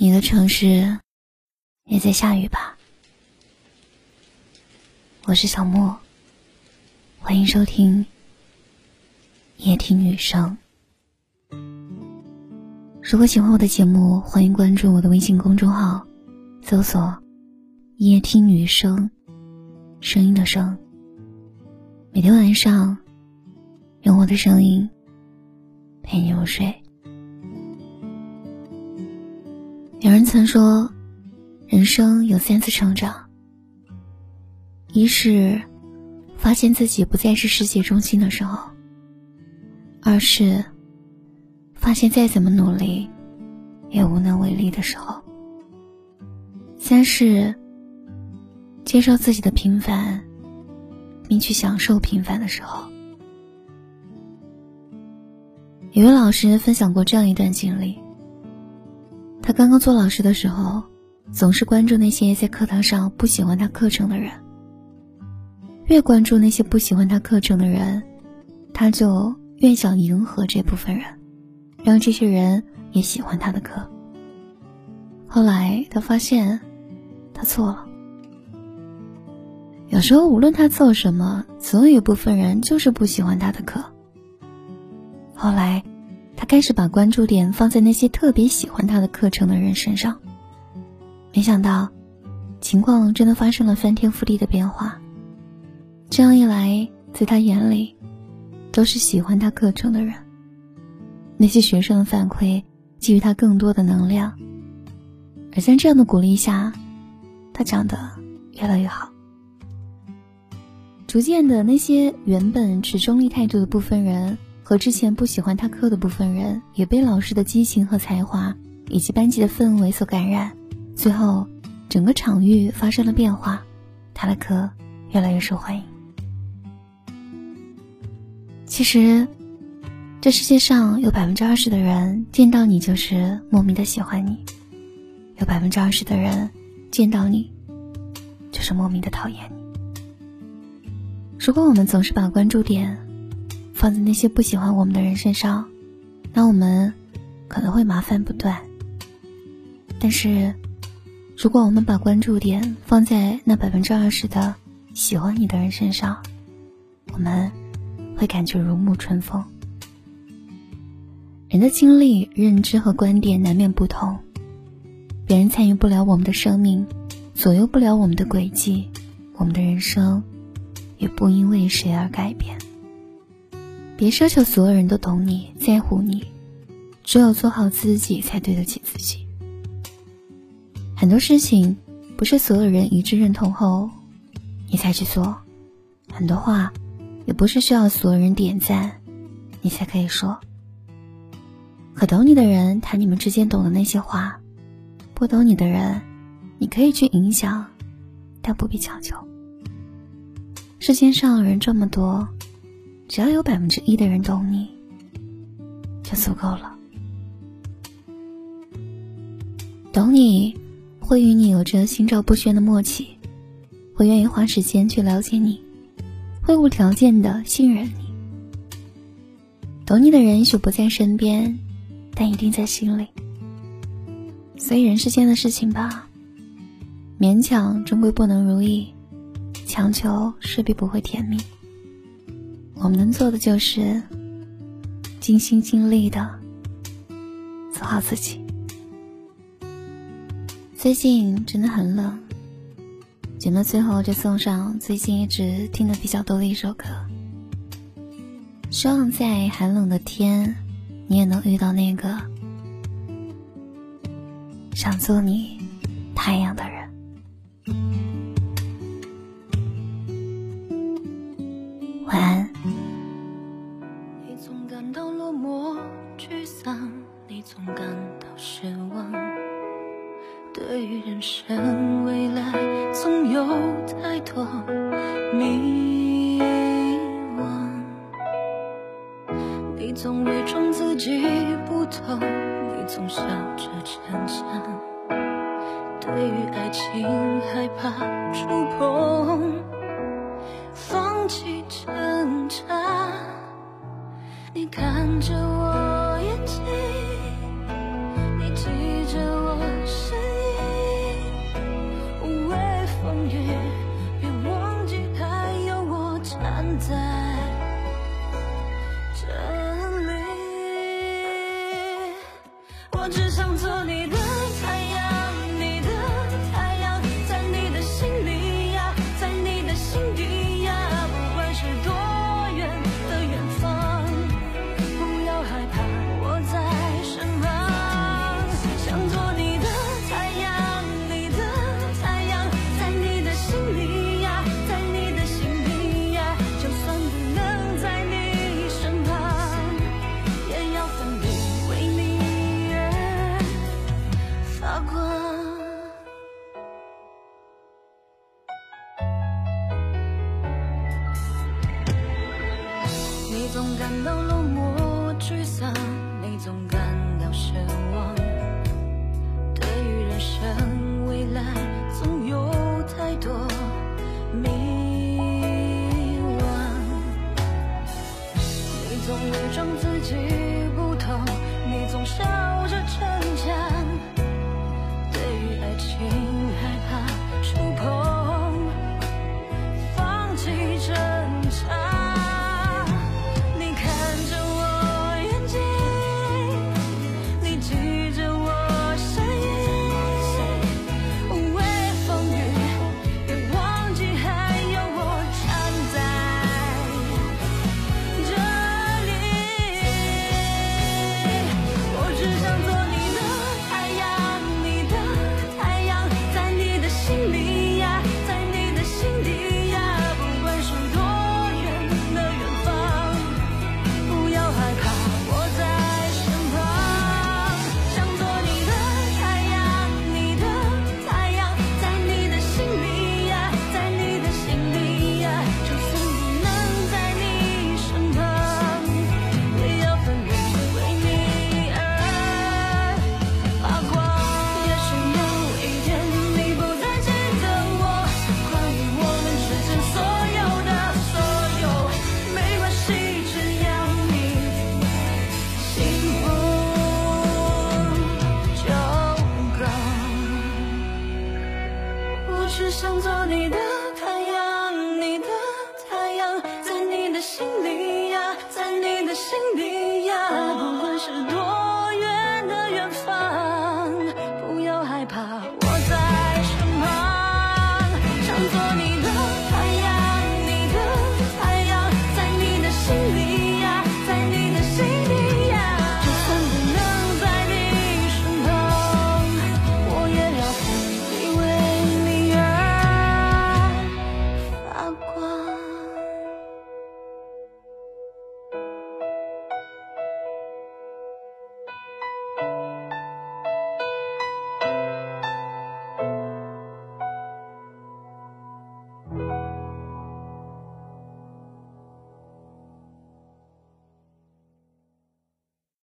你的城市也在下雨吧？我是小莫，欢迎收听夜听女生。如果喜欢我的节目，欢迎关注我的微信公众号，搜索“夜听女生”，声音的声。每天晚上，用我的声音陪你入睡。有人曾说，人生有三次成长：一是发现自己不再是世界中心的时候；二是发现再怎么努力也无能为力的时候；三是接受自己的平凡，并去享受平凡的时候。有位老师分享过这样一段经历。他刚刚做老师的时候，总是关注那些在课堂上不喜欢他课程的人。越关注那些不喜欢他课程的人，他就越想迎合这部分人，让这些人也喜欢他的课。后来他发现，他错了。有时候无论他做什么，总有一部分人就是不喜欢他的课。后来。开始把关注点放在那些特别喜欢他的课程的人身上，没想到，情况真的发生了翻天覆地的变化。这样一来，在他眼里，都是喜欢他课程的人。那些学生的反馈给予他更多的能量，而在这样的鼓励下，他长得越来越好。逐渐的，那些原本持中立态度的部分人。和之前不喜欢他课的部分人，也被老师的激情和才华以及班级的氛围所感染，最后，整个场域发生了变化，他的课越来越受欢迎。其实，这世界上有百分之二十的人见到你就是莫名的喜欢你，有百分之二十的人见到你就是莫名的讨厌你。如果我们总是把关注点，放在那些不喜欢我们的人身上，那我们可能会麻烦不断。但是，如果我们把关注点放在那百分之二十的喜欢你的人身上，我们会感觉如沐春风。人的经历、认知和观点难免不同，别人参与不了我们的生命，左右不了我们的轨迹，我们的人生也不因为谁而改变。别奢求所有人都懂你、在乎你，只有做好自己才对得起自己。很多事情不是所有人一致认同后，你才去做；很多话也不是需要所有人点赞，你才可以说。可懂你的人谈你们之间懂的那些话，不懂你的人，你可以去影响，但不必强求。世间上人这么多。只要有百分之一的人懂你，就足够了。懂你，会与你有着心照不宣的默契，会愿意花时间去了解你，会无条件的信任你。懂你的人也许不在身边，但一定在心里。所以人世间的事情吧，勉强终归不能如意，强求势必不会甜蜜。我们能做的就是尽心尽力的做好自己。最近真的很冷，节目最后就送上最近一直听的比较多的一首歌。希望在寒冷的天，你也能遇到那个想做你太阳的人。对于人生未来，总有太多迷惘。你总伪装自己不懂，你总笑着逞强。对于爱情，害怕触碰，放弃挣扎。你看，着我。总感到落寞沮丧你总感到失望。